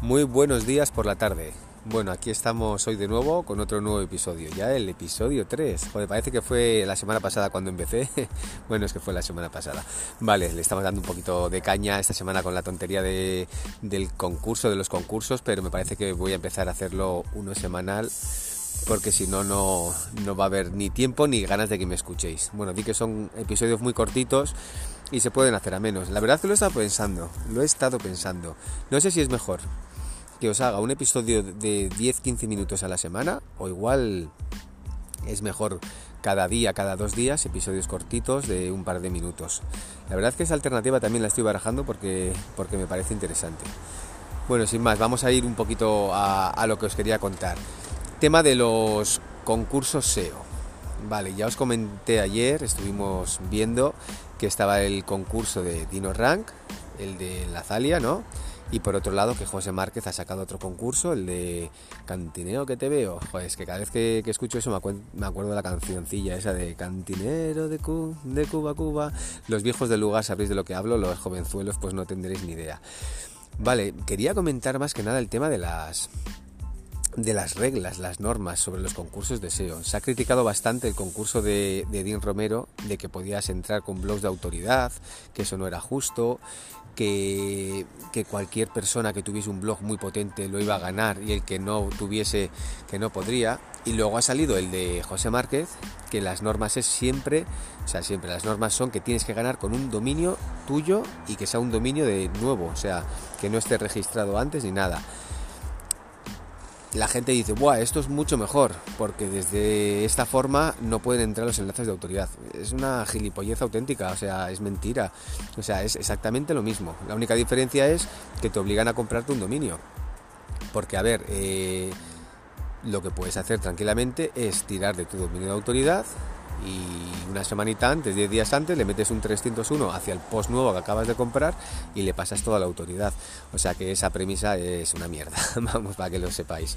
Muy buenos días por la tarde. Bueno, aquí estamos hoy de nuevo con otro nuevo episodio. Ya el episodio 3. Joder, parece que fue la semana pasada cuando empecé. bueno, es que fue la semana pasada. Vale, le estamos dando un poquito de caña esta semana con la tontería de, del concurso, de los concursos, pero me parece que voy a empezar a hacerlo uno semanal porque si no, no va a haber ni tiempo ni ganas de que me escuchéis. Bueno, di que son episodios muy cortitos y se pueden hacer a menos. La verdad que lo he estado pensando, lo he estado pensando. No sé si es mejor que os haga un episodio de 10-15 minutos a la semana o igual es mejor cada día, cada dos días, episodios cortitos de un par de minutos. La verdad que esa alternativa también la estoy barajando porque, porque me parece interesante. Bueno, sin más, vamos a ir un poquito a, a lo que os quería contar. Tema de los concursos SEO. Vale, ya os comenté ayer, estuvimos viendo que estaba el concurso de Dino Rank, el de la Zalia, ¿no? Y por otro lado, que José Márquez ha sacado otro concurso, el de Cantinero que te veo. Joder, es que cada vez que, escucho eso me, acuerdo de la cancioncilla esa de Cantinero de, de Cuba, Cuba. Los viejos del lugar sabéis de lo que hablo, los jovenzuelos pues no tendréis ni idea. Vale, quería comentar más que nada el tema de las de las reglas, las normas sobre los concursos de SEO. Se ha criticado bastante el concurso de, de Dean Romero de que podías entrar con blogs de autoridad, que eso no era justo, que, que, cualquier persona que tuviese un blog muy potente lo iba a ganar y el que no tuviese que no podría. Y luego ha salido el de José Márquez, que las normas es siempre, o sea, siempre las normas son que tienes que ganar con un dominio tuyo y que sea un dominio de nuevo, o sea, que no esté registrado antes ni nada la gente dice, Buah, esto es mucho mejor, porque desde esta forma no pueden entrar los enlaces de autoridad. Es una gilipollez auténtica, o sea, es mentira. O sea, es exactamente lo mismo. La única diferencia es que te obligan a comprarte un dominio. Porque, a ver, eh, lo que puedes hacer tranquilamente es tirar de tu dominio de autoridad, y una semanita antes, 10 días antes, le metes un 301 hacia el post nuevo que acabas de comprar y le pasas toda la autoridad. O sea que esa premisa es una mierda, vamos, para que lo sepáis.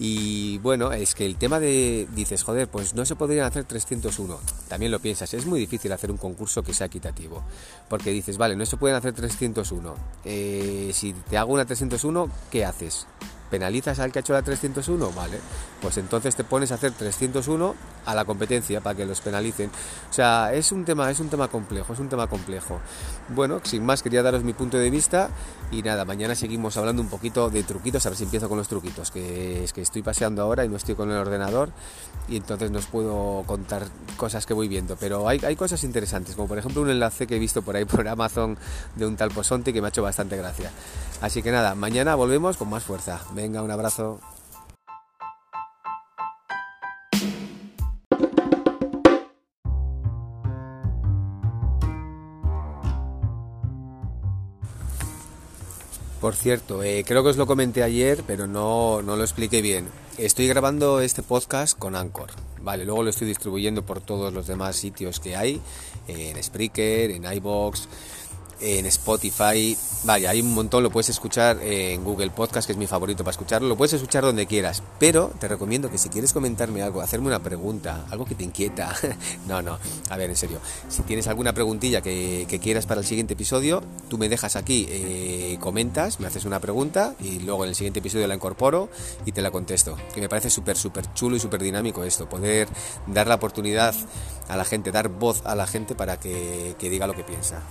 Y bueno, es que el tema de, dices, joder, pues no se podrían hacer 301. También lo piensas, es muy difícil hacer un concurso que sea equitativo. Porque dices, vale, no se pueden hacer 301. Eh, si te hago una 301, ¿qué haces? penalizas al que ha hecho la 301, vale, pues entonces te pones a hacer 301 a la competencia para que los penalicen. O sea, es un tema, es un tema complejo, es un tema complejo. Bueno, sin más quería daros mi punto de vista y nada, mañana seguimos hablando un poquito de truquitos, a ver si empiezo con los truquitos, que es que estoy paseando ahora y no estoy con el ordenador y entonces no os puedo contar cosas que voy viendo, pero hay, hay cosas interesantes, como por ejemplo un enlace que he visto por ahí por Amazon de un tal Posonte que me ha hecho bastante gracia. Así que nada, mañana volvemos con más fuerza. Venga, un abrazo. Por cierto, eh, creo que os lo comenté ayer, pero no, no lo expliqué bien. Estoy grabando este podcast con Anchor. Vale, luego lo estoy distribuyendo por todos los demás sitios que hay, en Spreaker, en iBox, en Spotify, vaya, hay un montón, lo puedes escuchar en Google Podcast, que es mi favorito para escucharlo, lo puedes escuchar donde quieras, pero te recomiendo que si quieres comentarme algo, hacerme una pregunta, algo que te inquieta, no, no, a ver, en serio, si tienes alguna preguntilla que, quieras para el siguiente episodio, tú me dejas aquí, eh, comentas, me haces una pregunta y luego en el siguiente episodio la incorporo y te la contesto, que me parece súper, súper chulo y súper dinámico esto, poder dar la oportunidad a la gente, dar voz a la gente para que diga lo que piensa.